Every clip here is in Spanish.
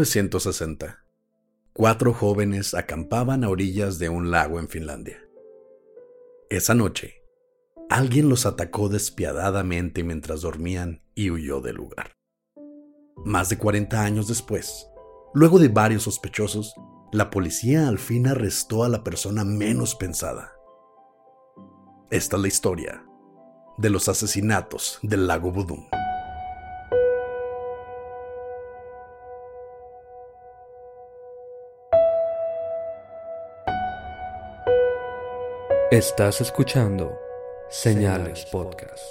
1960, cuatro jóvenes acampaban a orillas de un lago en Finlandia. Esa noche, alguien los atacó despiadadamente mientras dormían y huyó del lugar. Más de 40 años después, luego de varios sospechosos, la policía al fin arrestó a la persona menos pensada. Esta es la historia de los asesinatos del lago Budum. Estás escuchando Señales Podcast.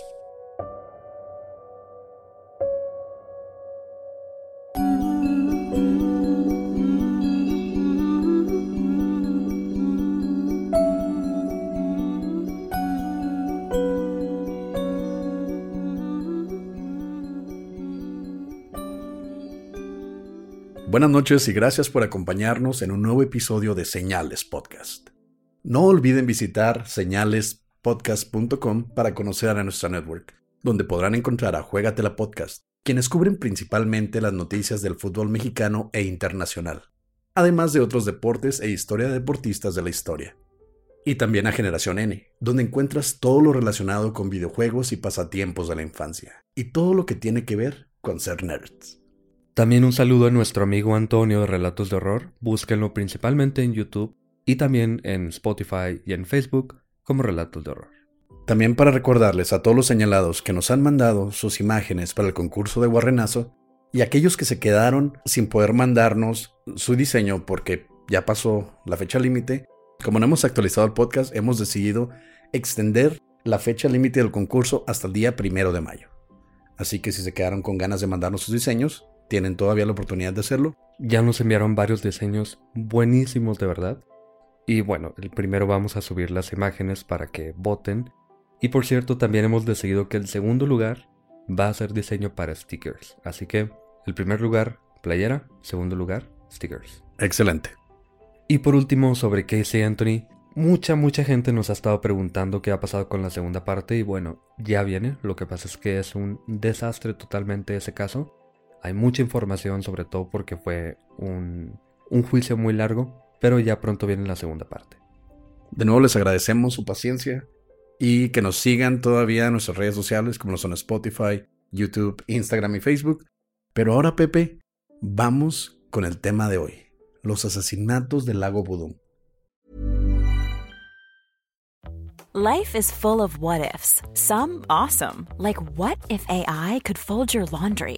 Buenas noches y gracias por acompañarnos en un nuevo episodio de Señales Podcast. No olviden visitar señalespodcast.com para conocer a nuestra network, donde podrán encontrar a Juegatela Podcast, quienes cubren principalmente las noticias del fútbol mexicano e internacional, además de otros deportes e historia de deportistas de la historia. Y también a Generación N, donde encuentras todo lo relacionado con videojuegos y pasatiempos de la infancia, y todo lo que tiene que ver con ser nerds. También un saludo a nuestro amigo Antonio de Relatos de Horror. Búsquenlo principalmente en YouTube y también en Spotify y en Facebook como Relatos de Horror. También para recordarles a todos los señalados que nos han mandado sus imágenes para el concurso de Guarrenazo y aquellos que se quedaron sin poder mandarnos su diseño porque ya pasó la fecha límite, como no hemos actualizado el podcast, hemos decidido extender la fecha límite del concurso hasta el día primero de mayo. Así que si se quedaron con ganas de mandarnos sus diseños, tienen todavía la oportunidad de hacerlo. Ya nos enviaron varios diseños buenísimos de verdad. Y bueno, el primero vamos a subir las imágenes para que voten. Y por cierto, también hemos decidido que el segundo lugar va a ser diseño para stickers. Así que el primer lugar, playera. Segundo lugar, stickers. Excelente. Y por último, sobre Casey Anthony. Mucha, mucha gente nos ha estado preguntando qué ha pasado con la segunda parte. Y bueno, ya viene. Lo que pasa es que es un desastre totalmente ese caso. Hay mucha información, sobre todo porque fue un, un juicio muy largo, pero ya pronto viene la segunda parte. De nuevo les agradecemos su paciencia y que nos sigan todavía en nuestras redes sociales como lo son Spotify, YouTube, Instagram y Facebook. Pero ahora, Pepe, vamos con el tema de hoy, los asesinatos del lago Budum. Life is full of what ifs. Some awesome, like what if AI could fold your laundry?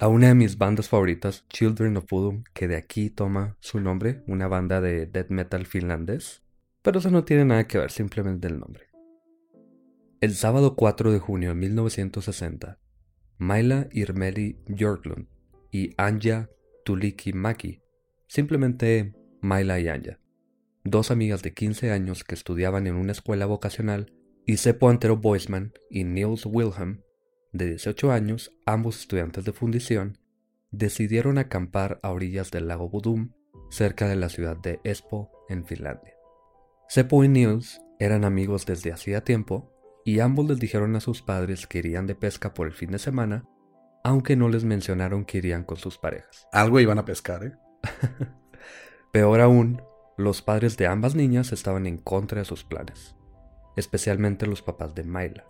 A una de mis bandas favoritas, Children of Bodom, que de aquí toma su nombre, una banda de death metal finlandés, pero eso no tiene nada que ver, simplemente el nombre. El sábado 4 de junio de 1960, Maila Irmeli Björklund y Anja Tuliki Maki, simplemente Maila y Anja, dos amigas de 15 años que estudiaban en una escuela vocacional, y Seppo Antero Boisman y Niels Wilhelm de 18 años, ambos estudiantes de fundición, decidieron acampar a orillas del lago Budum, cerca de la ciudad de Espoo, en Finlandia. Seppo y Niels eran amigos desde hacía tiempo y ambos les dijeron a sus padres que irían de pesca por el fin de semana, aunque no les mencionaron que irían con sus parejas. Algo iban a pescar, ¿eh? Peor aún, los padres de ambas niñas estaban en contra de sus planes, especialmente los papás de Maila,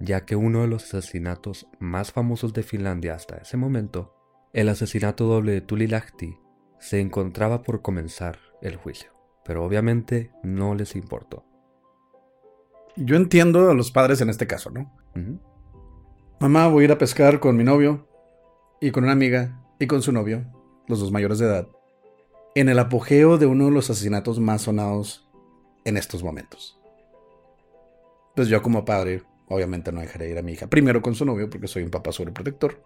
ya que uno de los asesinatos más famosos de Finlandia hasta ese momento, el asesinato doble de Tulilahti, se encontraba por comenzar el juicio, pero obviamente no les importó. Yo entiendo a los padres en este caso, ¿no? Mamá, voy a ir a pescar con mi novio y con una amiga y con su novio, los dos mayores de edad, en el apogeo de uno de los asesinatos más sonados en estos momentos. Pues yo como padre, obviamente no dejaré ir a mi hija. Primero con su novio, porque soy un papá sobreprotector.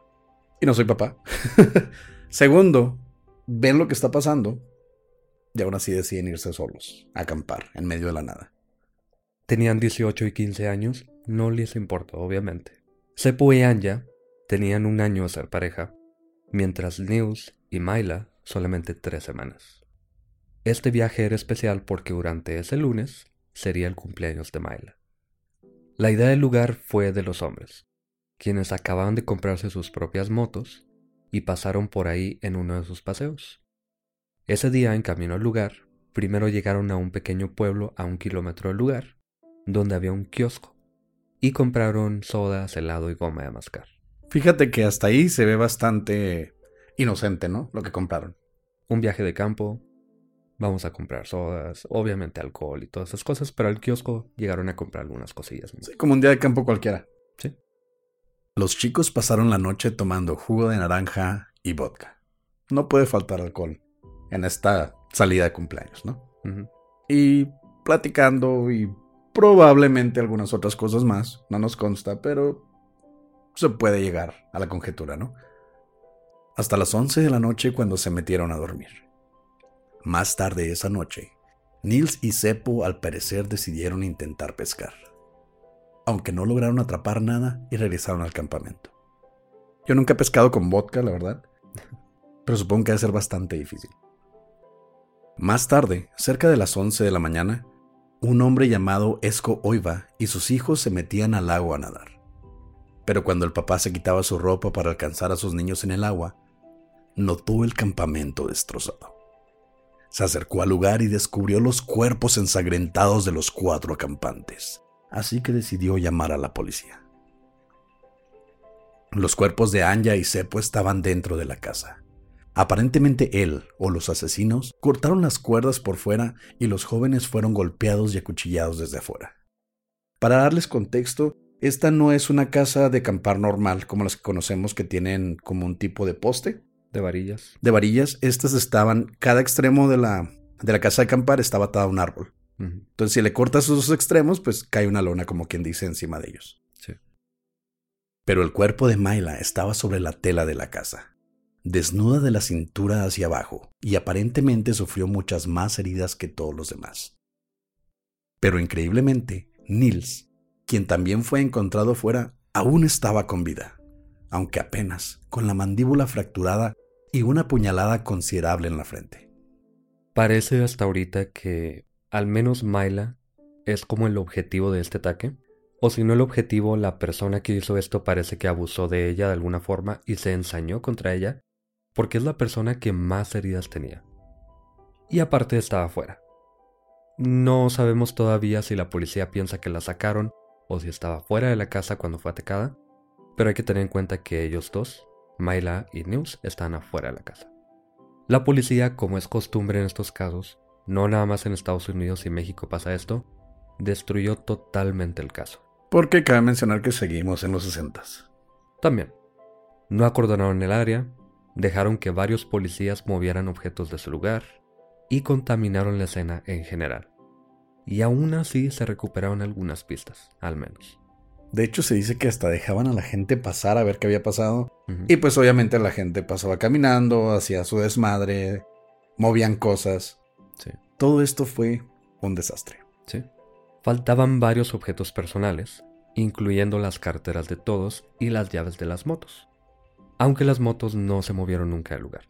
Y no soy papá. Segundo, ven lo que está pasando y aún así deciden irse solos a acampar en medio de la nada. Tenían 18 y 15 años, no les importó, obviamente. Seppo y Anja tenían un año de ser pareja, mientras Nils y Maila solamente tres semanas. Este viaje era especial porque durante ese lunes sería el cumpleaños de Maila. La idea del lugar fue de los hombres, quienes acababan de comprarse sus propias motos y pasaron por ahí en uno de sus paseos. Ese día, en camino al lugar, primero llegaron a un pequeño pueblo a un kilómetro del lugar, donde había un kiosco, y compraron sodas, helado y goma de mascar. Fíjate que hasta ahí se ve bastante inocente, ¿no? Lo que compraron. Un viaje de campo, vamos a comprar sodas, obviamente alcohol y todas esas cosas, pero al kiosco llegaron a comprar algunas cosillas. Sí, como un día de campo cualquiera. Sí. Los chicos pasaron la noche tomando jugo de naranja y vodka. No puede faltar alcohol en esta salida de cumpleaños, ¿no? Y platicando y probablemente algunas otras cosas más. No nos consta, pero se puede llegar a la conjetura, ¿no? Hasta las 11 de la noche cuando se metieron a dormir. Más tarde esa noche, Nils y Seppo al parecer decidieron intentar pescar. Aunque no lograron atrapar nada y regresaron al campamento. Yo nunca he pescado con vodka, la verdad. Pero supongo que debe ser bastante difícil. Más tarde, cerca de las 11 de la mañana, un hombre llamado Esco Oiva y sus hijos se metían al lago a nadar. Pero cuando el papá se quitaba su ropa para alcanzar a sus niños en el agua, notó el campamento destrozado. Se acercó al lugar y descubrió los cuerpos ensangrentados de los cuatro acampantes, así que decidió llamar a la policía. Los cuerpos de Anja y Seppo estaban dentro de la casa. Aparentemente él o los asesinos cortaron las cuerdas por fuera y los jóvenes fueron golpeados y acuchillados desde afuera. Para darles contexto, esta no es una casa de acampar normal como las que conocemos que tienen como un tipo de poste De varillas. de varillas. Estas estaban, cada extremo de la, de la casa de acampar estaba atado a un árbol. Entonces si le cortas esos extremos, pues cae una lona como quien dice encima de ellos. Sí. Pero el cuerpo de Myla estaba sobre la tela de la casa, desnuda de la cintura hacia abajo, y aparentemente sufrió muchas más heridas que todos los demás. Pero increíblemente, Nils, quien también fue encontrado fuera, aún estaba con vida, aunque apenas, con la mandíbula fracturada y una puñalada considerable en la frente. Parece hasta ahorita que al menos Myla es como el objetivo de este ataque. O si no el objetivo, la persona que hizo esto parece que abusó de ella de alguna forma y se ensañó contra ella, porque es la persona que más heridas tenía. Y aparte estaba fuera. No sabemos todavía si la policía piensa que la sacaron o si estaba fuera de la casa cuando fue atacada, pero hay que tener en cuenta que ellos dos, Myla y News, están afuera de la casa. La policía, como es costumbre en estos casos, no nada más en Estados Unidos y México pasa esto, destruyó totalmente el caso. Porque cabe mencionar que seguimos en los 60. También, no acordonaron el área, dejaron que varios policías movieran objetos de su lugar y contaminaron la escena en general. Y aún así se recuperaron algunas pistas, al menos. De hecho, se dice que hasta dejaban a la gente pasar a ver qué había pasado. Y pues obviamente la gente pasaba caminando, hacía su desmadre, movían cosas. Sí, Todo esto fue un desastre. sí. Faltaban varios objetos personales, incluyendo las carteras de todos y las llaves de las motos, aunque las motos no se movieron nunca del lugar.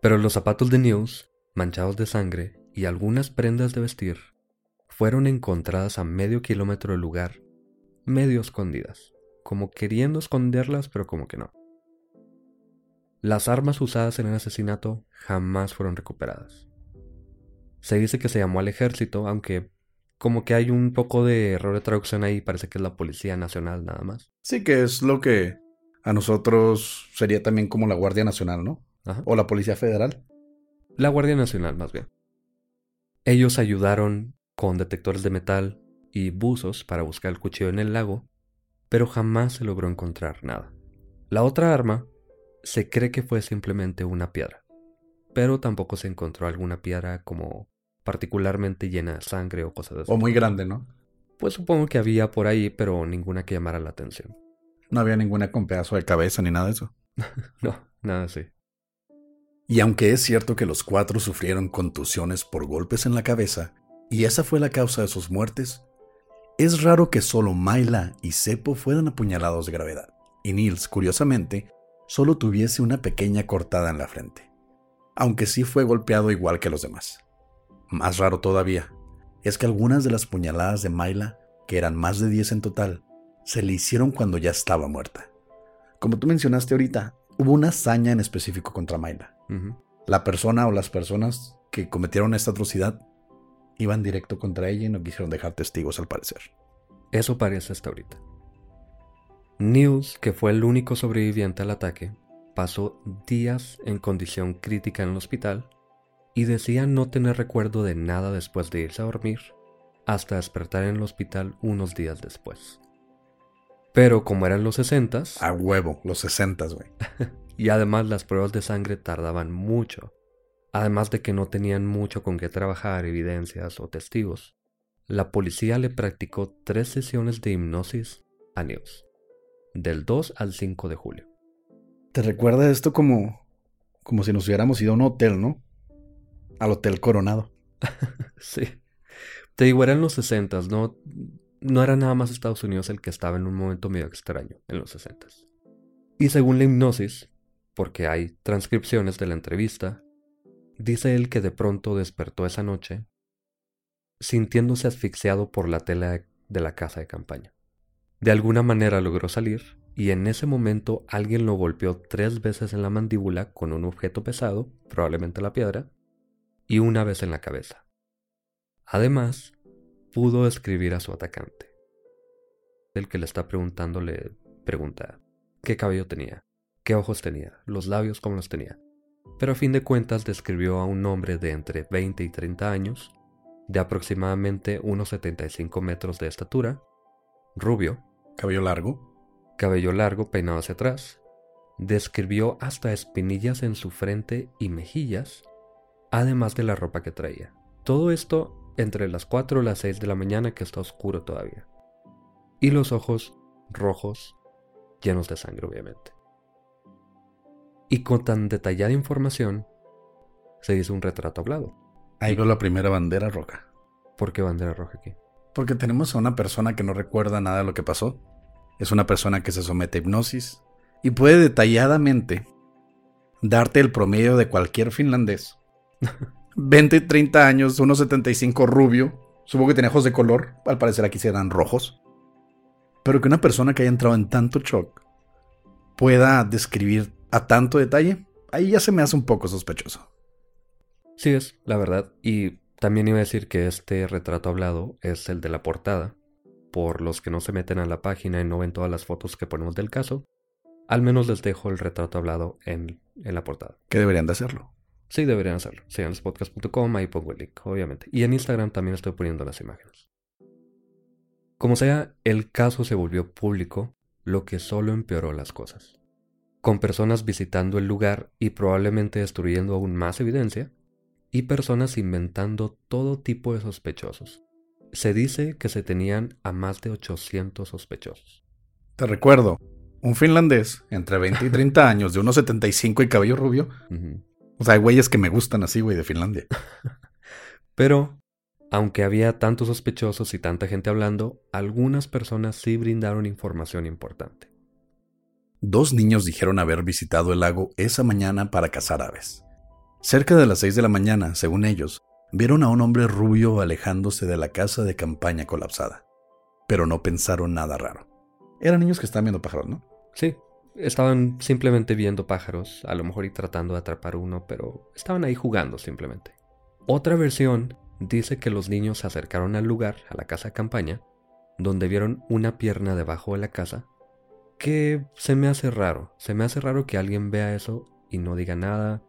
Pero los zapatos de News, manchados de sangre, y algunas prendas de vestir fueron encontradas a medio kilómetro del lugar, medio escondidas, como queriendo esconderlas, pero como que no. Las armas usadas en el asesinato jamás fueron recuperadas. Se dice que se llamó al ejército, aunque como que hay un poco de error de traducción ahí, parece que es la Policía Nacional nada más. Sí, que es lo que a nosotros sería también como la Guardia Nacional, ¿no? Ajá. O la Policía Federal. La Guardia Nacional, más bien. Ellos ayudaron con detectores de metal y buzos para buscar el cuchillo en el lago, pero jamás se logró encontrar nada. La otra arma se cree que fue simplemente una piedra, pero tampoco se encontró alguna piedra como particularmente llena de sangre o cosas así. O muy grande, ¿no? Pues supongo que había por ahí, pero ninguna que llamara la atención. No había ninguna con pedazo de cabeza ni nada de eso. No, nada así. Y aunque es cierto que los cuatro sufrieron contusiones por golpes en la cabeza, y esa fue la causa de sus muertes, es raro que solo Myla y Seppo fueran apuñalados de gravedad, y Nils, curiosamente, solo tuviese una pequeña cortada en la frente, aunque sí fue golpeado igual que los demás. Más raro todavía, es que algunas de las puñaladas de Myla, que eran más de 10 en total, se le hicieron cuando ya estaba muerta. Como tú mencionaste ahorita, hubo una hazaña en específico contra Myla. Ujú. La persona o las personas que cometieron esta atrocidad iban directo contra ella y no quisieron dejar testigos al parecer. Eso parece hasta ahorita. Niels, que fue el único sobreviviente al ataque, pasó días en condición crítica en el hospital y decía no tener recuerdo de nada después de irse a dormir hasta despertar en el hospital unos días después. Pero como eran los 60 A huevo, los 60, güey. y además las pruebas de sangre tardaban mucho, además de que no tenían mucho con qué trabajar, evidencias o testigos, la policía le practicó tres sesiones de hipnosis a Niels, del 2 al 5 de julio. ¿Te recuerda esto como, como si nos hubiéramos ido a un hotel, no? Al Hotel Coronado. Sí. Te digo, eran los 60, no, no era nada más Estados Unidos el que estaba en un momento medio extraño en los 60. Y según la hipnosis, porque hay transcripciones de la entrevista, dice él que de pronto despertó esa noche sintiéndose asfixiado por la tela de la casa de campaña. De alguna manera logró salir y en ese momento alguien lo golpeó tres veces en la mandíbula con un objeto pesado, probablemente la piedra, y una vez en la cabeza. Además, pudo describir a su atacante. El que le está preguntando le pregunta qué cabello tenía, qué ojos tenía, los labios cómo los tenía. Pero a fin de cuentas describió a un hombre de entre 20 y 30 años, de aproximadamente unos 75 metros de estatura, rubio, Cabello largo. cabello largo peinado hacia atrás. Describió hasta espinillas en su frente y mejillas, además de la ropa que traía. Todo esto entre las 4 y las 6 de la mañana que está oscuro todavía. Y los ojos rojos, llenos de sangre obviamente. Y con tan detallada información, se hizo un retrato hablado. Ahí veo la primera bandera roja. ¿Por qué bandera roja aquí? Porque tenemos a una persona que no recuerda nada de lo que pasó. Es una persona que se somete a hipnosis y puede detalladamente darte el promedio de cualquier finlandés. 20 y 30 años, 1,75 rubio. Supongo que tenía ojos de color. Al parecer aquí serán rojos. Pero que una persona que haya entrado en tanto shock pueda describir a tanto detalle, ahí ya se me hace un poco sospechoso. Sí es, la verdad. Y también iba a decir que este retrato hablado es el de la portada. Por los que no se meten a la página y no ven todas las fotos que ponemos del caso, al menos les dejo el retrato hablado en, en la portada. Que deberían de hacerlo. Sí, deberían hacerlo. Siganspodcast.com, ahí pongo el link, obviamente. Y en Instagram también estoy poniendo las imágenes. Como sea, el caso se volvió público, lo que solo empeoró las cosas. Con personas visitando el lugar y probablemente destruyendo aún más evidencia, y personas inventando todo tipo de sospechosos. Se dice que se tenían a más de 800 sospechosos. Te recuerdo, un finlandés entre 20 y 30 años, de 1,75 y cabello rubio. O sea, hay güeyes que me gustan así, güey, de Finlandia. Pero Aunque había tantos sospechosos y tanta gente hablando, algunas personas sí brindaron información importante. Dos niños dijeron haber visitado el lago esa mañana para cazar aves. Cerca de las seis de la mañana, según ellos, vieron a un hombre rubio alejándose de la casa de campaña colapsada. Pero no pensaron nada raro. Eran niños que estaban viendo pájaros, ¿no? Sí, estaban simplemente viendo pájaros, a lo mejor y tratando de atrapar uno, pero estaban ahí jugando simplemente. Otra versión dice que los niños se acercaron al lugar, a la casa de campaña, donde vieron una pierna debajo de la casa, que se me hace raro, se me hace raro que alguien vea eso y no diga nada,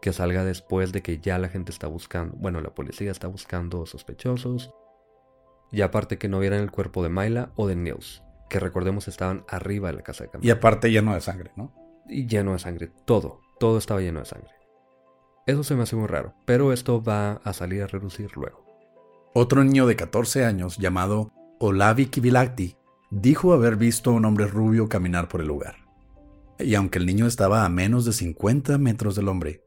que salga después de que ya la gente está buscando, bueno, la policía está buscando sospechosos, y aparte que no vieran el cuerpo de Myla o de Nils, que recordemos estaban arriba de la casa de. Y aparte lleno de sangre, ¿no? Y lleno de sangre, todo, todo estaba lleno de sangre. Eso se me hace muy raro, pero esto va a salir a reducir luego. Otro niño de 14 años llamado Olavi Kivilakti dijo haber visto a un hombre rubio caminar por el lugar. Y aunque el niño estaba a menos de 50 metros del hombre,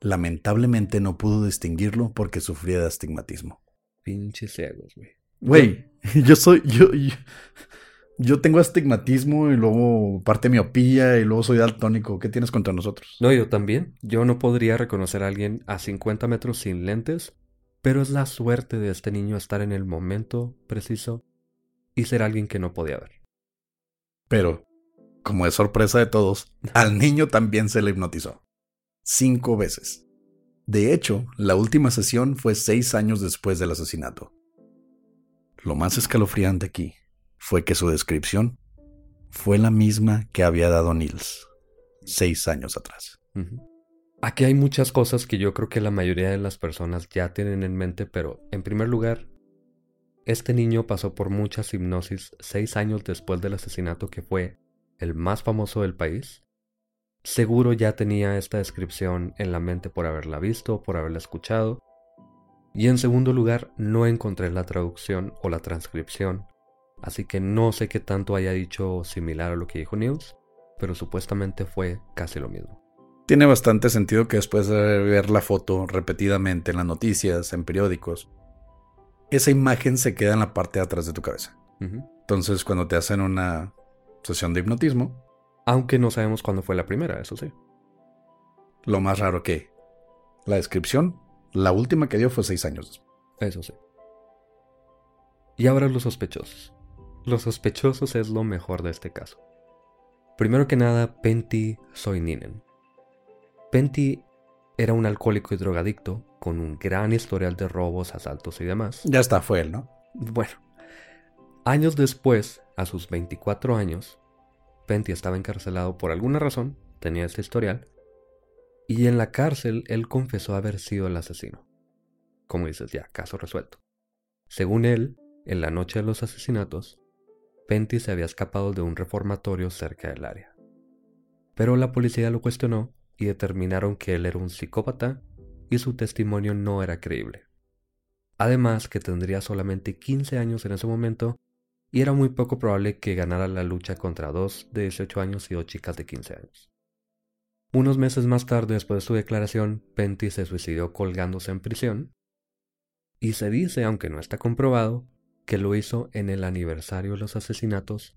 lamentablemente no pudo distinguirlo porque sufría de astigmatismo. Pinches ciegos, güey. Güey, yo soy. Yo, yo, yo tengo astigmatismo y luego parte miopía y luego soy daltónico. ¿Qué tienes contra nosotros? No, yo también. Yo no podría reconocer a alguien a 50 metros sin lentes, pero es la suerte de este niño estar en el momento preciso y ser alguien que no podía ver. Pero, como es sorpresa de todos, al niño también se le hipnotizó. Cinco veces. De hecho, la última sesión fue seis años después del asesinato. Lo más escalofriante aquí fue que su descripción fue la misma que había dado Nils seis años atrás. Aquí hay muchas cosas que yo creo que la mayoría de las personas ya tienen en mente, pero en primer lugar, este niño pasó por muchas hipnosis seis años después del asesinato que fue el más famoso del país. Seguro ya tenía esta descripción en la mente por haberla visto, por haberla escuchado. Y en segundo lugar, no encontré la traducción o la transcripción Así que no sé qué tanto haya dicho similar a lo que dijo News, pero supuestamente fue casi lo mismo. Tiene bastante sentido que después de ver la foto repetidamente en las noticias, en periódicos, esa imagen se queda en la parte de atrás de tu cabeza. Entonces, cuando te hacen una sesión de hipnotismo. Aunque no sabemos cuándo fue la primera, eso sí. Lo más raro que la descripción, la última que dio fue seis años después. Eso sí. Y ahora los sospechosos. Los sospechosos es lo mejor de este caso. Primero que nada, Pentti Soininen. Pentti era un alcohólico y drogadicto con un gran historial de robos, asaltos y demás. Ya está, fue él, ¿no? Bueno, años después, a sus 24 años, Pentti estaba encarcelado por alguna razón, tenía este historial, y en la cárcel él confesó haber sido el asesino. Como dices, ya, caso resuelto. Según él, en la noche de los asesinatos, Penty se había escapado de un reformatorio cerca del área. Pero la policía lo cuestionó y determinaron que él era un psicópata y su testimonio no era creíble. Además que tendría solamente 15 años en ese momento y era muy poco probable que ganara la lucha contra dos de 18 años y dos chicas de 15 años. Unos meses más tarde, después de su declaración, Penty se suicidó colgándose en prisión. Y se dice, aunque no está comprobado, que lo hizo en el aniversario de los asesinatos,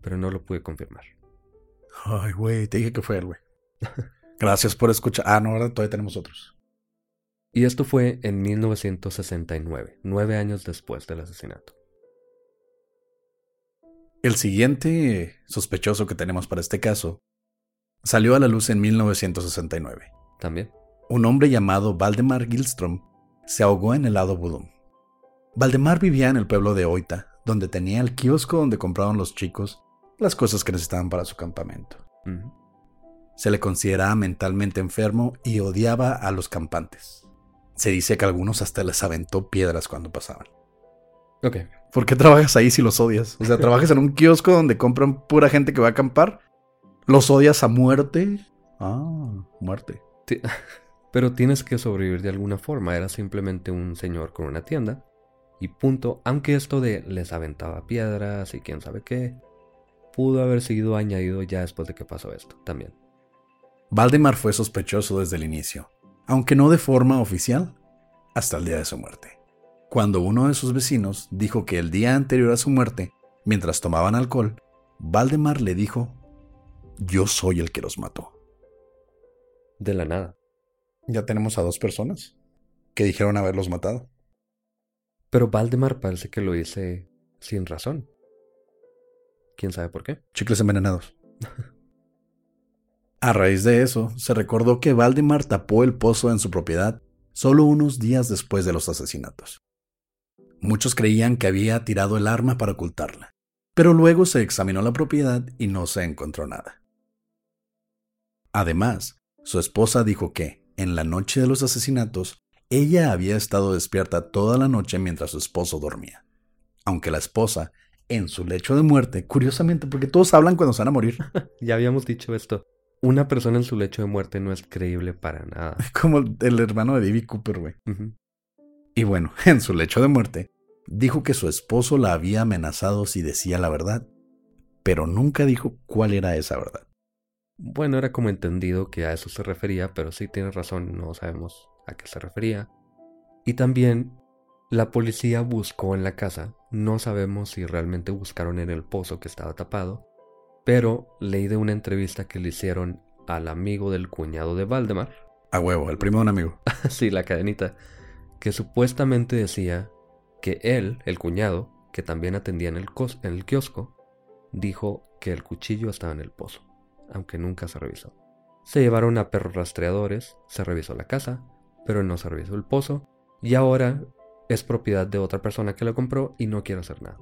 pero no lo pude confirmar. Ay, güey, te dije que fue él, güey. Gracias por escuchar. Ah, no, ahora todavía tenemos otros. Y esto fue en 1969, nueve años después del asesinato. El siguiente sospechoso que tenemos para este caso salió a la luz en 1969. También. Un hombre llamado Valdemar Gilstrom se ahogó en el lado Budum. Valdemar vivía en el pueblo de Oita, donde tenía el kiosco donde compraban los chicos las cosas que necesitaban para su campamento. Se le consideraba mentalmente enfermo y odiaba a los campantes. Se dice que algunos hasta les aventó piedras cuando pasaban. Ok. ¿Por qué trabajas ahí si los odias? O sea, trabajas en un kiosco donde compran pura gente que va a acampar. ¿Los odias a muerte? Ah, muerte. Pero tienes que sobrevivir de alguna forma. Era simplemente un señor con una tienda y punto, aunque esto de les aventaba piedras y quién sabe qué, pudo haber sido añadido ya después de que pasó esto también. Valdemar fue sospechoso desde el inicio, aunque no de forma oficial, hasta el día de su muerte, cuando uno de sus vecinos dijo que el día anterior a su muerte, mientras tomaban alcohol, Valdemar le dijo, yo soy el que los mató. De la nada. Ya tenemos a dos personas que dijeron haberlos matado. Pero Valdemar parece que lo hice sin razón. ¿Quién sabe por qué? Chicles envenenados. a raíz de eso, se recordó que Valdemar tapó el pozo en su propiedad solo unos días después de los asesinatos. Muchos creían que había tirado el arma para ocultarla, pero luego se examinó la propiedad y no se encontró nada. Además, su esposa dijo que, en la noche de los asesinatos, ella había estado despierta toda la noche mientras su esposo dormía. Aunque la esposa, en su lecho de muerte, curiosamente, porque todos hablan cuando se van a morir. ya habíamos dicho esto. Una persona en su lecho de muerte no es creíble para nada. Como el hermano de David Cooper, güey. Y bueno, en su lecho de muerte, dijo que su esposo la había amenazado si decía la verdad, pero nunca dijo cuál era esa verdad. Bueno, era como entendido que a eso se refería, pero sí tiene razón, no sabemos a qué se refería. Y también la policía buscó en la casa, no sabemos si realmente buscaron en el pozo que estaba tapado, pero leí de una entrevista que le hicieron al amigo del cuñado de Valdemar. A huevo, el primo de un amigo. sí, la cadenita, que supuestamente decía que él, el cuñado, que también atendía en el, en el kiosco, dijo que el cuchillo estaba en el pozo aunque nunca se revisó. Se llevaron a perros rastreadores, se revisó la casa, pero no se revisó el pozo, y ahora es propiedad de otra persona que lo compró y no quiere hacer nada.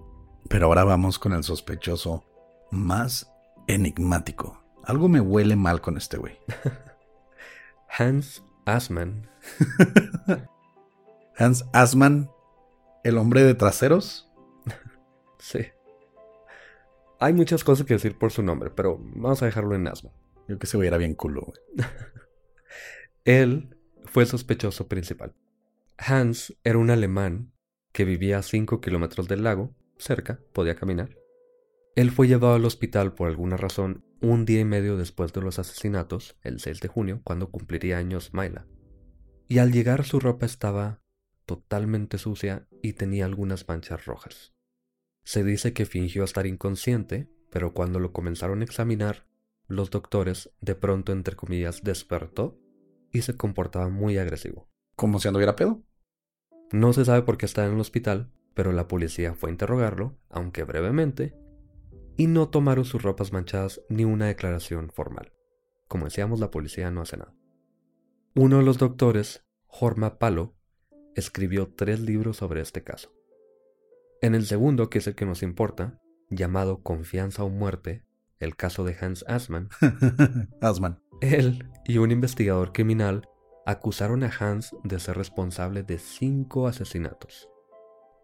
Pero ahora vamos con el sospechoso más enigmático. Algo me huele mal con este güey. Hans Asman. Hans Asman, el hombre de traseros. sí. Hay muchas cosas que decir por su nombre, pero vamos a dejarlo en asma. Yo que se güey era bien culo, güey. Él fue el sospechoso principal. Hans era un alemán que vivía a 5 kilómetros del lago, cerca, podía caminar. Él fue llevado al hospital por alguna razón un día y medio después de los asesinatos, el 6 de junio, cuando cumpliría años Myla. Y al llegar su ropa estaba totalmente sucia y tenía algunas manchas rojas. Se dice que fingió estar inconsciente, pero cuando lo comenzaron a examinar, los doctores de pronto, entre comillas, despertó y se comportaba muy agresivo. ¿Como si anduviera pedo? No se sabe por qué estaba en el hospital, pero la policía fue a interrogarlo, aunque brevemente, y no tomaron sus ropas manchadas ni una declaración formal. Como decíamos, la policía no hace nada. Uno de los doctores, Jorma Palo, escribió tres libros sobre este caso. En el segundo, que es el que nos importa, llamado Confianza o Muerte, el caso de Hans Asman, Asman. él y un investigador criminal acusaron a Hans de ser responsable de cinco asesinatos,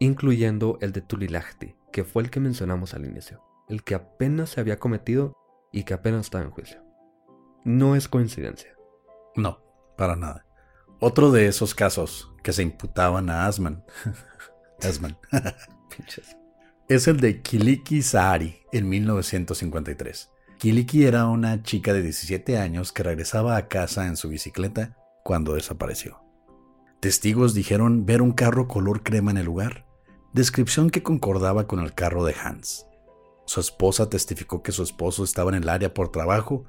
incluyendo el de Tulilahti, que fue el que mencionamos al inicio, el que apenas se había cometido y que apenas estaba en juicio. No es coincidencia. No, para nada. Otro de esos casos que se imputaban a Asman. Asman. Es el de Kiliki Sahari en 1953. Kiliki era una chica de 17 años que regresaba a casa en su bicicleta cuando desapareció. Testigos dijeron ver un carro color crema en el lugar, descripción que concordaba con el carro de Hans. Su esposa testificó que su esposo estaba en el área por trabajo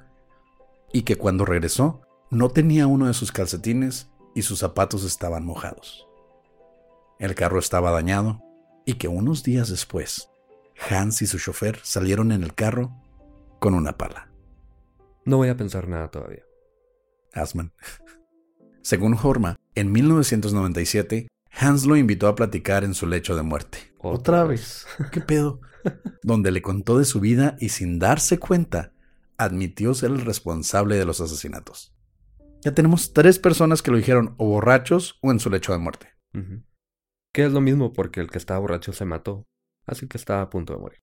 y que cuando regresó no tenía uno de sus calcetines y sus zapatos estaban mojados. El carro estaba dañado y que unos días después, Hans y su chofer salieron en el carro con una pala. No voy a pensar nada todavía. Asman. Según Horma, en 1997, Hans lo invitó a platicar en su lecho de muerte. Otra, vez. ¿Qué pedo? Donde le contó de su vida y sin darse cuenta, admitió ser el responsable de los asesinatos. Ya tenemos tres personas que lo dijeron o borrachos o en su lecho de muerte. Que es lo mismo porque el que estaba borracho se mató, así que estaba a punto de morir.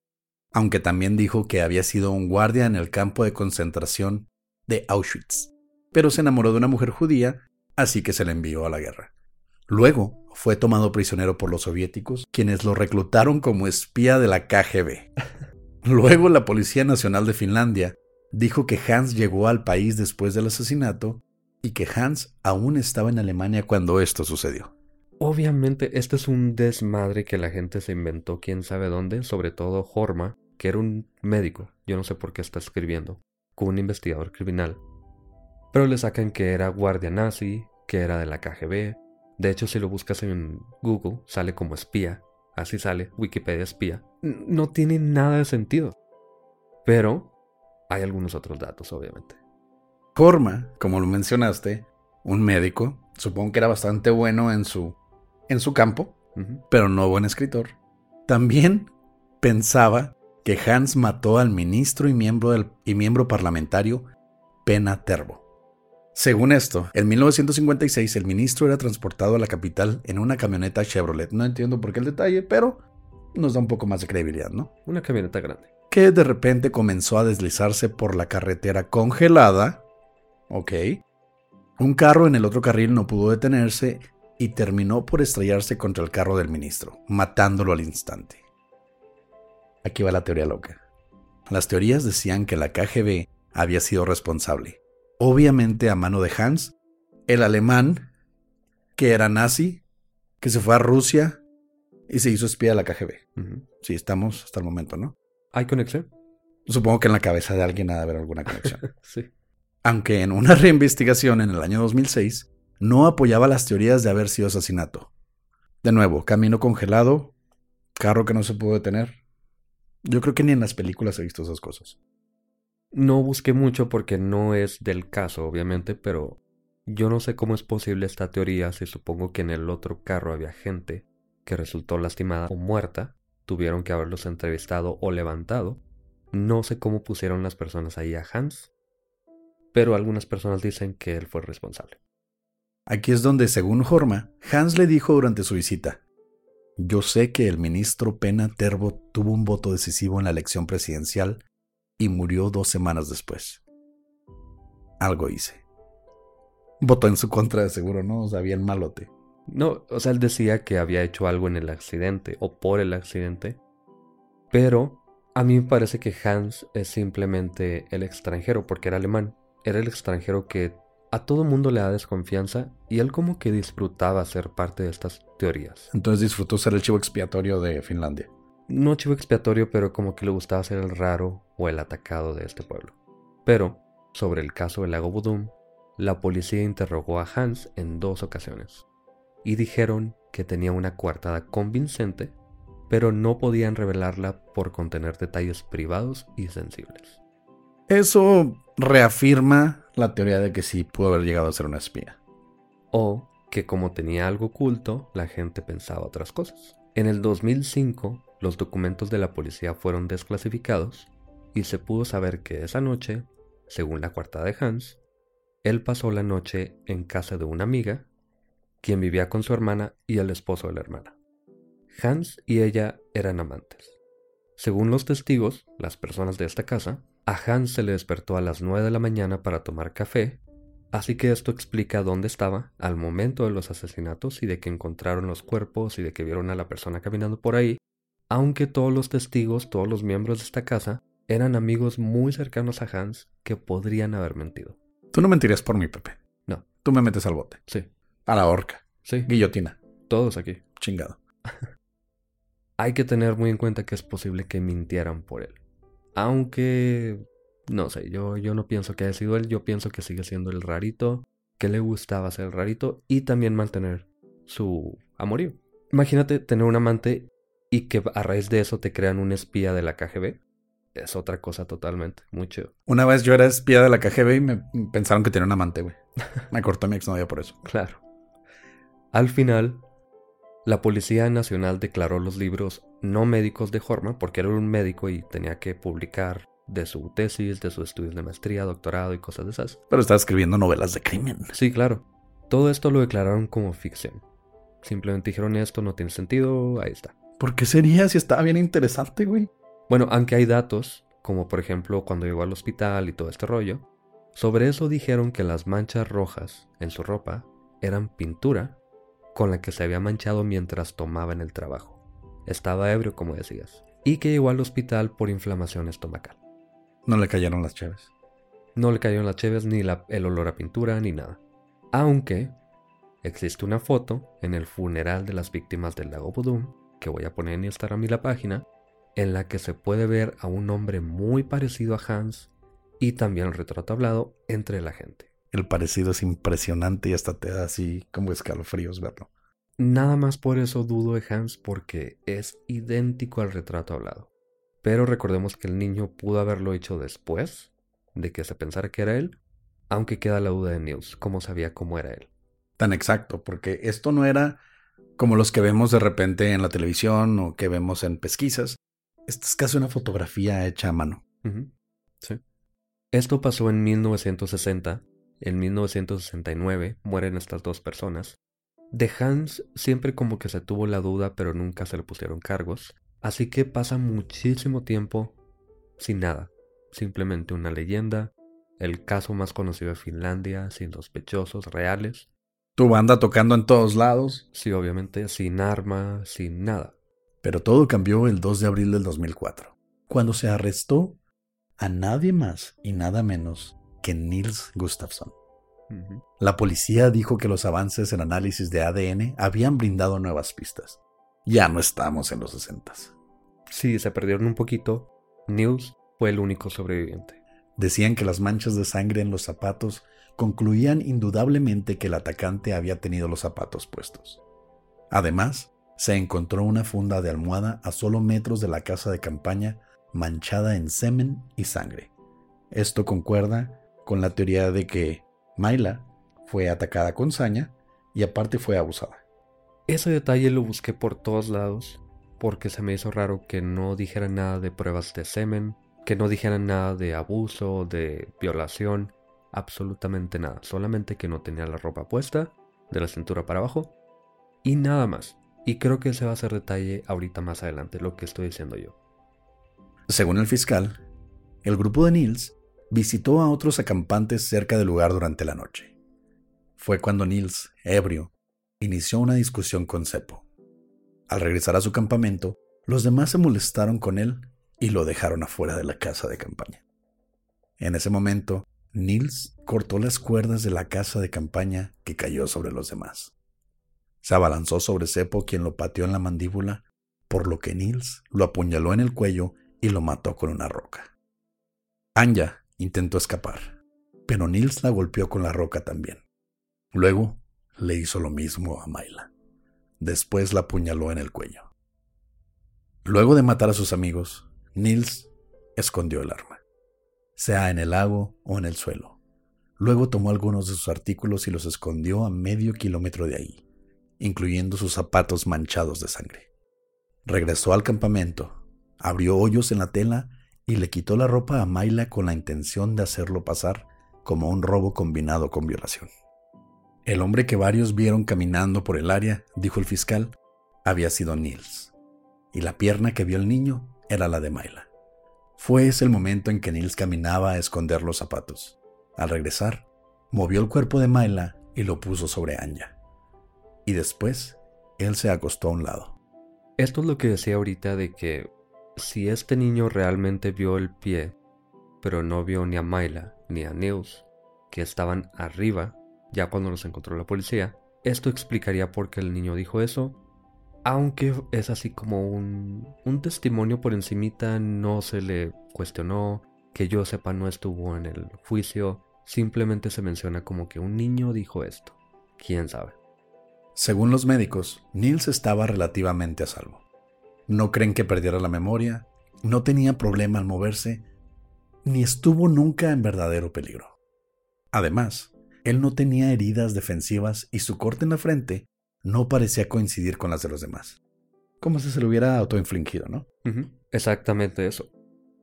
Aunque también dijo que había sido un guardia en el campo de concentración de Auschwitz, pero se enamoró de una mujer judía, así que se le envió a la guerra. Luego fue tomado prisionero por los soviéticos, quienes lo reclutaron como espía de la KGB. Luego la Policía Nacional de Finlandia dijo que Hans llegó al país después del asesinato y que Hans aún estaba en Alemania cuando esto sucedió. Obviamente, este es un desmadre que la gente se inventó quién sabe dónde, sobre todo Horma, que era un médico, yo no sé por qué está escribiendo, con un investigador criminal. Pero le sacan que era guardia nazi, que era de la KGB. De hecho, si lo buscas en Google, sale como espía. Así sale, Wikipedia espía. No tiene nada de sentido. Pero hay algunos otros datos, obviamente. Horma, como lo mencionaste, un médico, supongo que era bastante bueno en su, en su campo, pero no buen escritor. También pensaba que Hans mató al ministro y miembro, del, y miembro parlamentario Pena Terbo. Según esto, en 1956 el ministro era transportado a la capital en una camioneta Chevrolet. No entiendo por qué el detalle, pero nos da un poco más de credibilidad, ¿no? Una camioneta grande. Que de repente comenzó a deslizarse por la carretera congelada. Ok. Un carro en el otro carril no pudo detenerse y terminó por estrellarse contra el carro del ministro, matándolo al instante. Aquí va la teoría loca. Las teorías decían que la KGB había sido responsable, obviamente a mano de Hans, el alemán, que era nazi, que se fue a Rusia y se hizo espía de la KGB. Sí, estamos hasta el momento, ¿no? ¿Hay conexión? Supongo que en la cabeza de alguien ha de haber alguna conexión. sí. Aunque en una reinvestigación en el año 2006 no apoyaba las teorías de haber sido asesinato. De nuevo, camino congelado, carro que no se pudo detener. Yo creo que ni en las películas he visto esas cosas. No busqué mucho porque no es del caso, obviamente, pero yo no sé cómo es posible esta teoría si supongo que en el otro carro había gente que resultó lastimada o muerta, tuvieron que haberlos entrevistado o levantado. No sé cómo pusieron las personas ahí a Hans, pero algunas personas dicen que él fue responsable. Aquí es donde, según Horma, Hans le dijo durante su visita, yo sé que el ministro Pena Terbo tuvo un voto decisivo en la elección presidencial y murió dos semanas después. Algo hice. Votó en su contra de seguro, ¿no? O sea, bien malote. No, o sea, él decía que había hecho algo en el accidente o por el accidente. Pero a mí me parece que Hans es simplemente el extranjero, porque era alemán. Era el extranjero que a todo mundo le da desconfianza y él como que disfrutaba ser parte de estas teorías. Entonces disfrutó ser el chivo expiatorio de Finlandia no chivo expiatorio, pero como que le gustaba ser el raro o el atacado de este pueblo. Pero, sobre el caso del lago Budum, la policía interrogó a Hans en dos ocasiones y dijeron que tenía una coartada convincente, pero no podían revelarla por contener detalles privados y sensibles. Eso reafirma la teoría de que sí pudo haber llegado a ser una espía. O que como tenía algo oculto, la gente pensaba otras cosas. En el 2005, los documentos de la policía fueron desclasificados y se pudo saber que esa noche, según la cuarta de Hans, él pasó la noche en casa de una amiga, quien vivía con su hermana y el esposo de la hermana. Hans y ella eran amantes. Según los testigos, las personas de esta casa, a Hans se le despertó a las 9 de la mañana para tomar café, así que esto explica dónde estaba al momento de los asesinatos y de que encontraron los cuerpos y de que vieron a la persona caminando por ahí aunque todos los testigos, todos los miembros de esta casa, eran amigos muy cercanos a Hans que podrían haber mentido. Tú no mentirías por mí, Pepe. No. Tú me metes al bote. Sí. A la horca. Sí. Guillotina. Todos aquí. Chingado. Hay que tener muy en cuenta que es posible que mintieran por él. Aunque... No sé, yo, yo no pienso que haya sido él, yo pienso que sigue siendo el rarito, que le gustaba ser el rarito y también mantener su amorío. Imagínate tener un amante y que a raíz de eso te crean un espía de la KGB. Es otra cosa totalmente, mucho. Una vez yo era espía de la KGB y me pensaron que tenía un amante, güey. Me cortó mi exnovia por eso. Claro. Al final, la Policía Nacional declaró los libros no médicos de Horma porque era un médico y tenía que publicar de su tesis, de sus estudios de maestría, doctorado y cosas de esas. Pero estaba escribiendo novelas de crimen. Sí, claro. Todo esto lo declararon como ficción. Simplemente dijeron esto no tiene sentido, ahí está. ¿Por qué sería si estaba bien interesante, güey? Bueno, aunque hay datos, como por ejemplo cuando llegó al hospital y todo este rollo, sobre eso dijeron que las manchas rojas en su ropa eran pintura con la que se había manchado mientras tomaba en el trabajo. Estaba ebrio, como decías, y que llegó al hospital por inflamación estomacal. No le cayeron las cheves. No le cayeron las cheves, ni el olor a pintura, ni nada. Aunque existe una foto en el funeral de las víctimas del lago Budum, que voy a poner en Instagram y la página, en la que se puede ver a un hombre muy parecido a Hans y también el retrato hablado entre la gente. El parecido es impresionante y hasta te da así como escalofríos verlo. Nada más por eso dudo de Hans porque es idéntico al retrato hablado. Pero recordemos que el niño pudo haberlo hecho después de que se pensara que era él, aunque queda la duda de Niels, cómo sabía cómo era él. Tan exacto, porque esto no era como los que vemos de repente en la televisión o que vemos en pesquisas. Esta es casi una fotografía hecha a mano. Sí. Esto pasó en 1960. En 1969 mueren estas dos personas. De Hans siempre como que se tuvo la duda, pero nunca se le pusieron cargos. Así que pasa muchísimo tiempo sin nada. Simplemente una leyenda, el caso más conocido de Finlandia, sin sospechosos reales. Tu banda tocando en todos lados. Sí, obviamente, sin arma, sin nada. Pero todo cambió el 2 de abril del 2004, cuando se arrestó a nadie más y nada menos que Nils Gustafsson. La policía dijo que los avances en análisis de ADN habían brindado nuevas pistas. Ya no estamos en los 60. Sí, se perdieron un poquito. Nils fue el único sobreviviente. Decían que las manchas de sangre en los zapatos concluían indudablemente que el atacante había tenido los zapatos puestos. Además, se encontró una funda de almohada a solo metros de la casa de campaña manchada en semen y sangre. Esto concuerda con la teoría de que Mayla fue atacada con saña y aparte fue abusada. Ese detalle lo busqué por todos lados porque se me hizo raro que no dijeran nada de pruebas de semen, que no dijeran nada de abuso, de violación, absolutamente nada, solamente que no tenía la ropa puesta, de la cintura para abajo, y nada más. Y creo que ese va a ser detalle ahorita más adelante, lo que estoy diciendo yo. Según el fiscal, el grupo de Nils visitó a otros acampantes cerca del lugar durante la noche. Fue cuando Nils, ebrio, inició una discusión con Seppo. Al regresar a su campamento, los demás se molestaron con él y lo dejaron afuera de la casa de campaña. En ese momento, Nils cortó las cuerdas de la casa de campaña que cayó sobre los demás. Se abalanzó sobre Seppo, quien lo pateó en la mandíbula, por lo que Nils lo apuñaló en el cuello y lo mató con una roca. Anja intentó escapar, pero Nils la golpeó con la roca también. Luego le hizo lo mismo a Mayla. Después la apuñaló en el cuello. Luego de matar a sus amigos, Nils escondió el arma, sea en el lago o en el suelo. Luego tomó algunos de sus artículos y los escondió a medio kilómetro de ahí, incluyendo sus zapatos manchados de sangre. Regresó al campamento, abrió hoyos en la tela y le quitó la ropa a Mayla con la intención de hacerlo pasar como un robo combinado con violación. El hombre que varios vieron caminando por el área, dijo el fiscal, había sido Nils, y la pierna que vio el niño era la de Mayla. Fue ese el momento en que Nils caminaba a esconder los zapatos. Al regresar, movió el cuerpo de Mayla y lo puso sobre Anya. Y después, él se acostó a un lado. Esto es lo que decía ahorita de que si este niño realmente vio el pie, pero no vio ni a Mayla ni a Nils, que estaban arriba, ya cuando los encontró la policía, esto explicaría por qué el niño dijo eso, aunque es así como un, un testimonio por encimita, no se le cuestionó, que yo sepa no estuvo en el juicio, simplemente se menciona como que un niño dijo esto. ¿Quién sabe? Según los médicos, Nils estaba relativamente a salvo. No creen que perdiera la memoria, no tenía problema al moverse, ni estuvo nunca en verdadero peligro. Además, él no tenía heridas defensivas y su corte en la frente no parecía coincidir con las de los demás. Como si se lo hubiera autoinfligido, ¿no? Exactamente eso.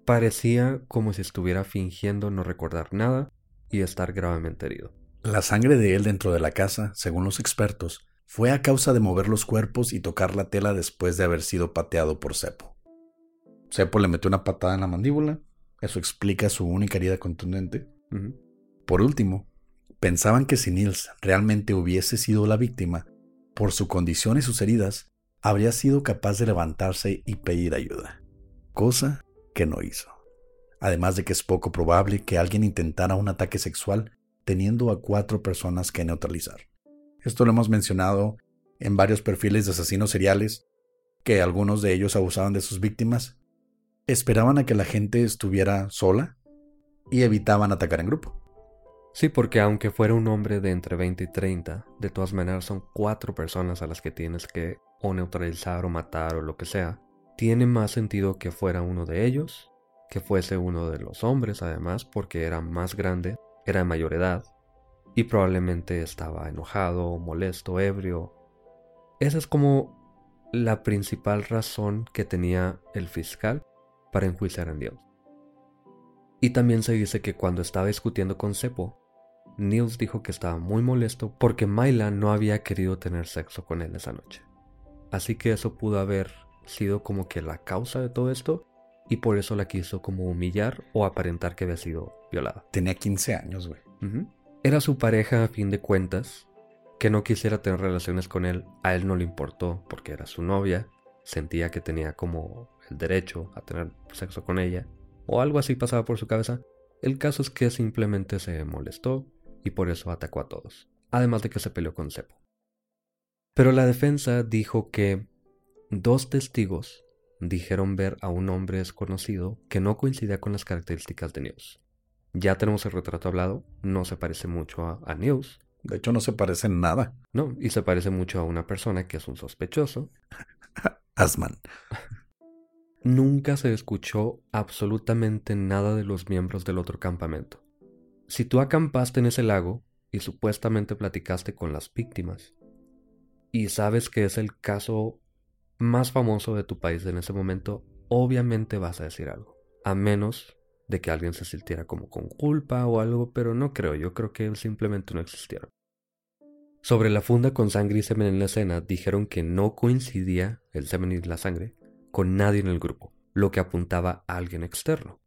Parecía como si estuviera fingiendo no recordar nada y estar gravemente herido. La sangre de él dentro de la casa, según los expertos, fue a causa de mover los cuerpos y tocar la tela después de haber sido pateado por Cepo. Cepo le metió una patada en la mandíbula, eso explica su única herida contundente. Por último, pensaban que si Nils realmente hubiese sido la víctima, por su condición y sus heridas, habría sido capaz de levantarse y pedir ayuda, cosa que no hizo. Además de que es poco probable que alguien intentara un ataque sexual teniendo a cuatro personas que neutralizar. Esto lo hemos mencionado en varios perfiles de asesinos seriales, que algunos de ellos abusaban de sus víctimas, esperaban a que la gente estuviera sola y evitaban atacar en grupo. Sí, porque aunque fuera un hombre de entre 20 y 30, de todas maneras son cuatro personas a las que tienes que o neutralizar o matar o lo que sea. Tiene más sentido que fuera uno de ellos, que fuese uno de los hombres además, porque era más grande, era de mayor edad, y probablemente estaba enojado, molesto, ebrio. Esa es como la principal razón que tenía el fiscal para enjuiciar a Niels. Y también se dice que cuando estaba discutiendo con Seppo, Niels dijo que estaba muy molesto porque Myla no había querido tener sexo con él esa noche. Así que eso pudo haber sido como que la causa de todo esto y por eso la quiso como humillar o aparentar que había sido violada. Tenía 15 años, güey. Era su pareja a fin de cuentas, que no quisiera tener relaciones con él, a él no le importó porque era su novia, sentía que tenía como el derecho a tener sexo con ella, o algo así pasaba por su cabeza. El caso es que simplemente se molestó y por eso atacó a todos, además de que se peleó con Cepo. Pero la defensa dijo que dos testigos dijeron ver a un hombre desconocido que no coincidía con las características de News. Ya tenemos el retrato hablado, no se parece mucho a, News. De hecho, no se parece en nada. No, y se parece mucho a una persona que es un sospechoso. Asman. Nunca se escuchó absolutamente nada de los miembros del otro campamento. Si tú acampaste en ese lago y supuestamente platicaste con las víctimas, y sabes que es el caso más famoso de tu país en ese momento, obviamente vas a decir algo. A menos de que alguien se sintiera como con culpa o algo, pero no creo, yo creo que simplemente no existieron. Sobre la funda con sangre y semen en la escena, dijeron que no coincidía el semen y la sangre con nadie en el grupo, lo que apuntaba a alguien externo.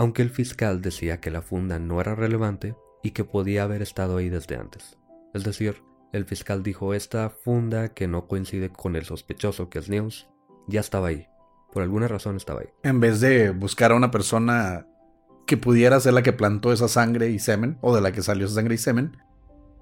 Aunque el fiscal decía que la funda no era relevante y que podía haber estado ahí desde antes. Es decir, el fiscal dijo esta funda que no coincide con el sospechoso que es Niels, ya estaba ahí. Por alguna razón estaba ahí. En vez de buscar a una persona que pudiera ser la que plantó esa sangre y semen, o de la que salió esa sangre y semen,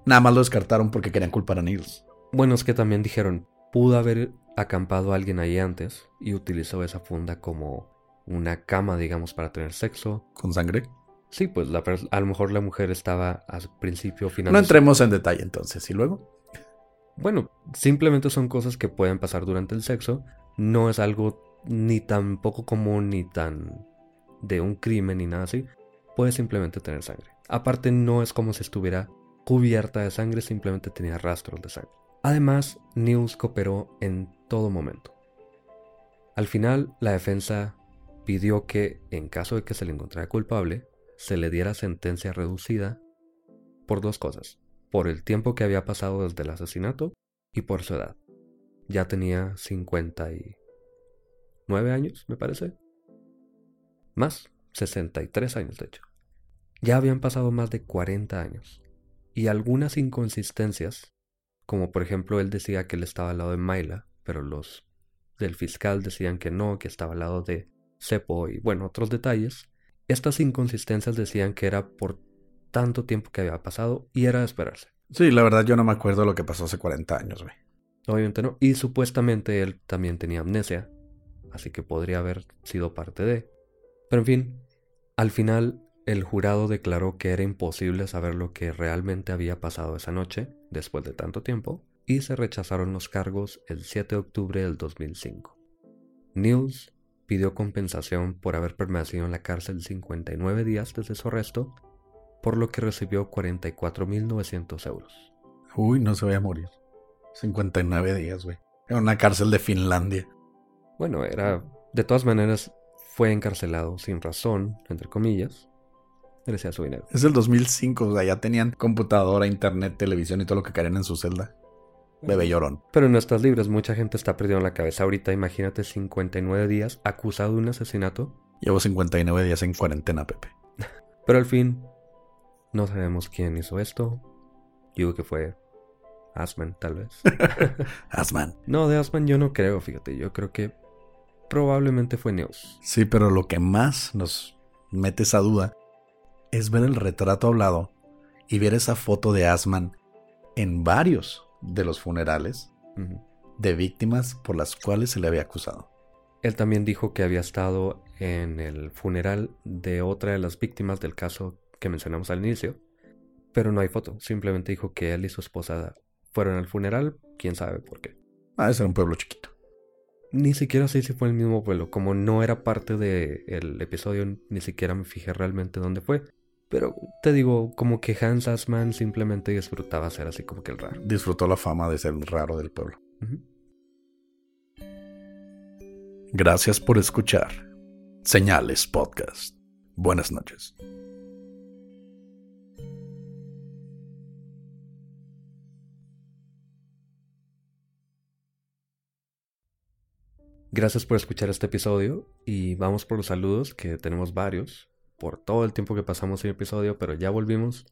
nada más lo descartaron porque querían culpar a Niels. Bueno, es que también dijeron, pudo haber acampado alguien ahí antes y utilizó esa funda como una cama, digamos, para tener sexo. ¿Con sangre? Sí, pues a lo mejor la mujer estaba al principio final. No entremos en detalle entonces, ¿y luego? Bueno, simplemente son cosas que pueden pasar durante el sexo. No es algo ni tan poco común ni tan de un crimen ni nada así. Puede simplemente tener sangre. Aparte, no es como si estuviera cubierta de sangre, simplemente tenía rastros de sangre. Además, News cooperó en todo momento. Al final, la defensa pidió que, en caso de que se le encontrara culpable, se le diera sentencia reducida por dos cosas. Por el tiempo que había pasado desde el asesinato y por su edad. Ya tenía 59 años, me parece. Más, 63 años de hecho. Ya habían pasado más de 40 años. Y algunas inconsistencias como por ejemplo él decía que él estaba al lado de Myla, pero los del fiscal decían que no, que estaba al lado de Cepo y bueno, otros detalles. Estas inconsistencias decían que era por tanto tiempo que había pasado y era de esperarse. Sí, la verdad yo no me acuerdo lo que pasó hace 40 años, güey. Obviamente no. Y supuestamente él también tenía amnesia, así que podría haber sido parte de. Pero en fin, al final el jurado declaró que era imposible saber lo que realmente había pasado esa noche, después de tanto tiempo, y se rechazaron los cargos el 7 de octubre del 2005. Niels pidió compensación por haber permanecido en la cárcel 59 días desde su arresto, por lo que recibió 44.900 euros. Uy, no se voy a morir. 59 días, güey. En una cárcel de Finlandia. Bueno, era... De todas maneras, fue encarcelado sin razón, entre comillas, su dinero. Es el 2005, o sea, ya tenían computadora, internet, televisión y todo lo que querían en su celda. Bebé llorón. Pero no estás libres, mucha gente está perdiendo la cabeza ahorita. Imagínate 59 días acusado de un asesinato. Llevo 59 días en cuarentena, Pepe. Pero al fin, no sabemos quién hizo esto. Digo que fue Asman, tal vez. Asman. No, de Asman yo no creo, fíjate. Yo creo que probablemente fue Neos. Sí, pero lo que más nos mete esa duda es ver el retrato hablado y ver esa foto de Asman en varios de los funerales de víctimas por las cuales se le había acusado. Él también dijo que había estado en el funeral de otra de las víctimas del caso que mencionamos al inicio, pero no hay foto. Simplemente dijo que él y su esposa fueron al funeral, quién sabe por qué. Ah, ese era un pueblo chiquito. Ni siquiera sé si fue el mismo vuelo. Como no era parte del episodio, ni siquiera me fijé realmente dónde fue. Pero te digo, como que Hans Assman simplemente disfrutaba ser así como que el raro. Disfrutó la fama de ser el raro del pueblo. Gracias por escuchar. Señales Podcast. Buenas noches. Gracias por escuchar este episodio y vamos por los saludos, que tenemos varios, por todo el tiempo que pasamos sin episodio, pero ya volvimos.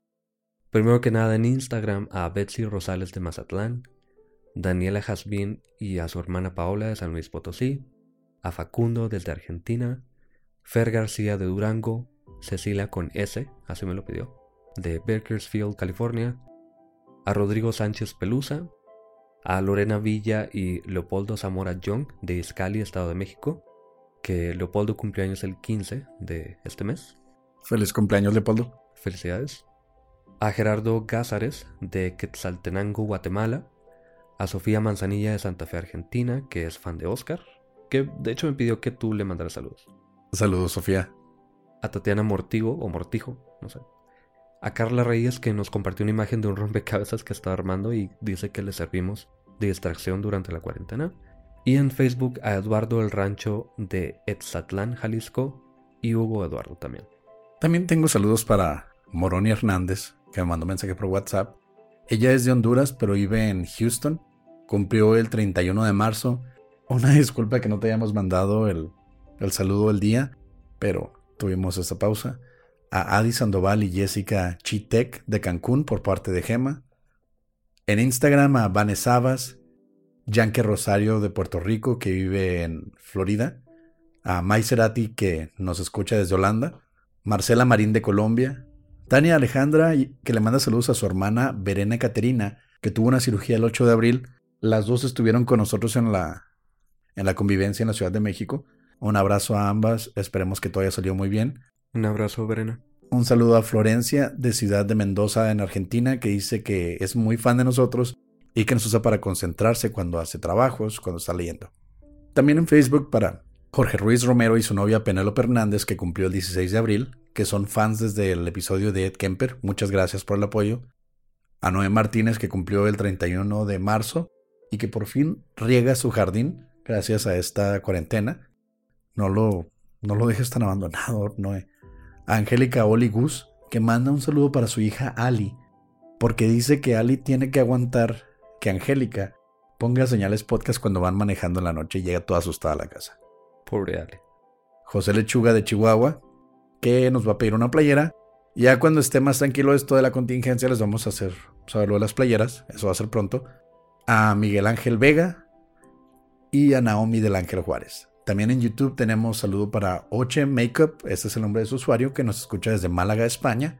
Primero que nada en Instagram a Betsy Rosales de Mazatlán, Daniela Jasbín y a su hermana Paola de San Luis Potosí, a Facundo desde Argentina, Fer García de Durango, Cecilia con S, así me lo pidió, de Bakersfield, California, a Rodrigo Sánchez Pelusa, a Lorena Villa y Leopoldo Zamora Young de Izcali, Estado de México, que Leopoldo cumplió años el 15 de este mes. Feliz cumpleaños, Leopoldo. Felicidades. A Gerardo Gázares de Quetzaltenango, Guatemala. A Sofía Manzanilla de Santa Fe, Argentina, que es fan de Oscar, que de hecho me pidió que tú le mandaras saludos. Saludos, Sofía. A Tatiana Mortigo o Mortijo, no sé. A Carla Reyes que nos compartió una imagen de un rompecabezas que estaba armando y dice que le servimos de distracción durante la cuarentena. Y en Facebook a Eduardo El Rancho de Etzatlán, Jalisco y Hugo Eduardo también. También tengo saludos para Moroni Hernández, que me mandó mensaje por WhatsApp. Ella es de Honduras, pero vive en Houston. Cumplió el 31 de marzo. Una disculpa que no te hayamos mandado el, el saludo del día, pero tuvimos esta pausa. A Adi Sandoval y Jessica Chitek de Cancún por parte de Gema. En Instagram a Vanessa Sabas, Yanke Rosario de Puerto Rico que vive en Florida. A Mai Cerati que nos escucha desde Holanda. Marcela Marín de Colombia. Tania Alejandra que le manda saludos a su hermana Verena Caterina que tuvo una cirugía el 8 de abril. Las dos estuvieron con nosotros en la, en la convivencia en la Ciudad de México. Un abrazo a ambas. Esperemos que todo haya salido muy bien. Un abrazo, Verena. Un saludo a Florencia de Ciudad de Mendoza en Argentina que dice que es muy fan de nosotros y que nos usa para concentrarse cuando hace trabajos, cuando está leyendo. También en Facebook para Jorge Ruiz Romero y su novia Penélope Hernández que cumplió el 16 de abril, que son fans desde el episodio de Ed Kemper. Muchas gracias por el apoyo. A Noé Martínez que cumplió el 31 de marzo y que por fin riega su jardín gracias a esta cuarentena. No lo, no lo dejes tan abandonado, Noé a Angélica Oli Gus, que manda un saludo para su hija Ali, porque dice que Ali tiene que aguantar que Angélica ponga señales podcast cuando van manejando en la noche y llega toda asustada a la casa. Pobre Ale. José Lechuga de Chihuahua, que nos va a pedir una playera. Ya cuando esté más tranquilo esto de la contingencia, les vamos a hacer saber lo de las playeras. Eso va a ser pronto. A Miguel Ángel Vega y a Naomi del Ángel Juárez. También en YouTube tenemos saludo para Oche Makeup, este es el nombre de su usuario, que nos escucha desde Málaga, España.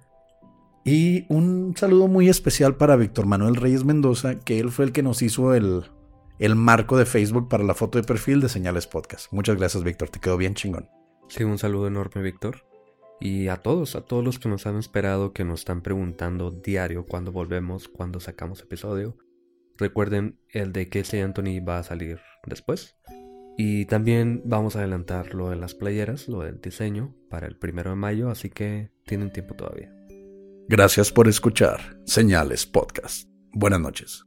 Y un saludo muy especial para Víctor Manuel Reyes Mendoza, que él fue el que nos hizo el, el marco de Facebook para la foto de perfil de Señales Podcast. Muchas gracias, Víctor, te quedó bien chingón. Sí, un saludo enorme, Víctor. Y a todos, a todos los que nos han esperado, que nos están preguntando diario cuando volvemos, cuando sacamos episodio. Recuerden, el de Casey Anthony va a salir después. Y también vamos a adelantar lo de las playeras, lo del diseño, para el primero de mayo, así que tienen tiempo todavía. Gracias por escuchar Señales Podcast. Buenas noches.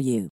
you.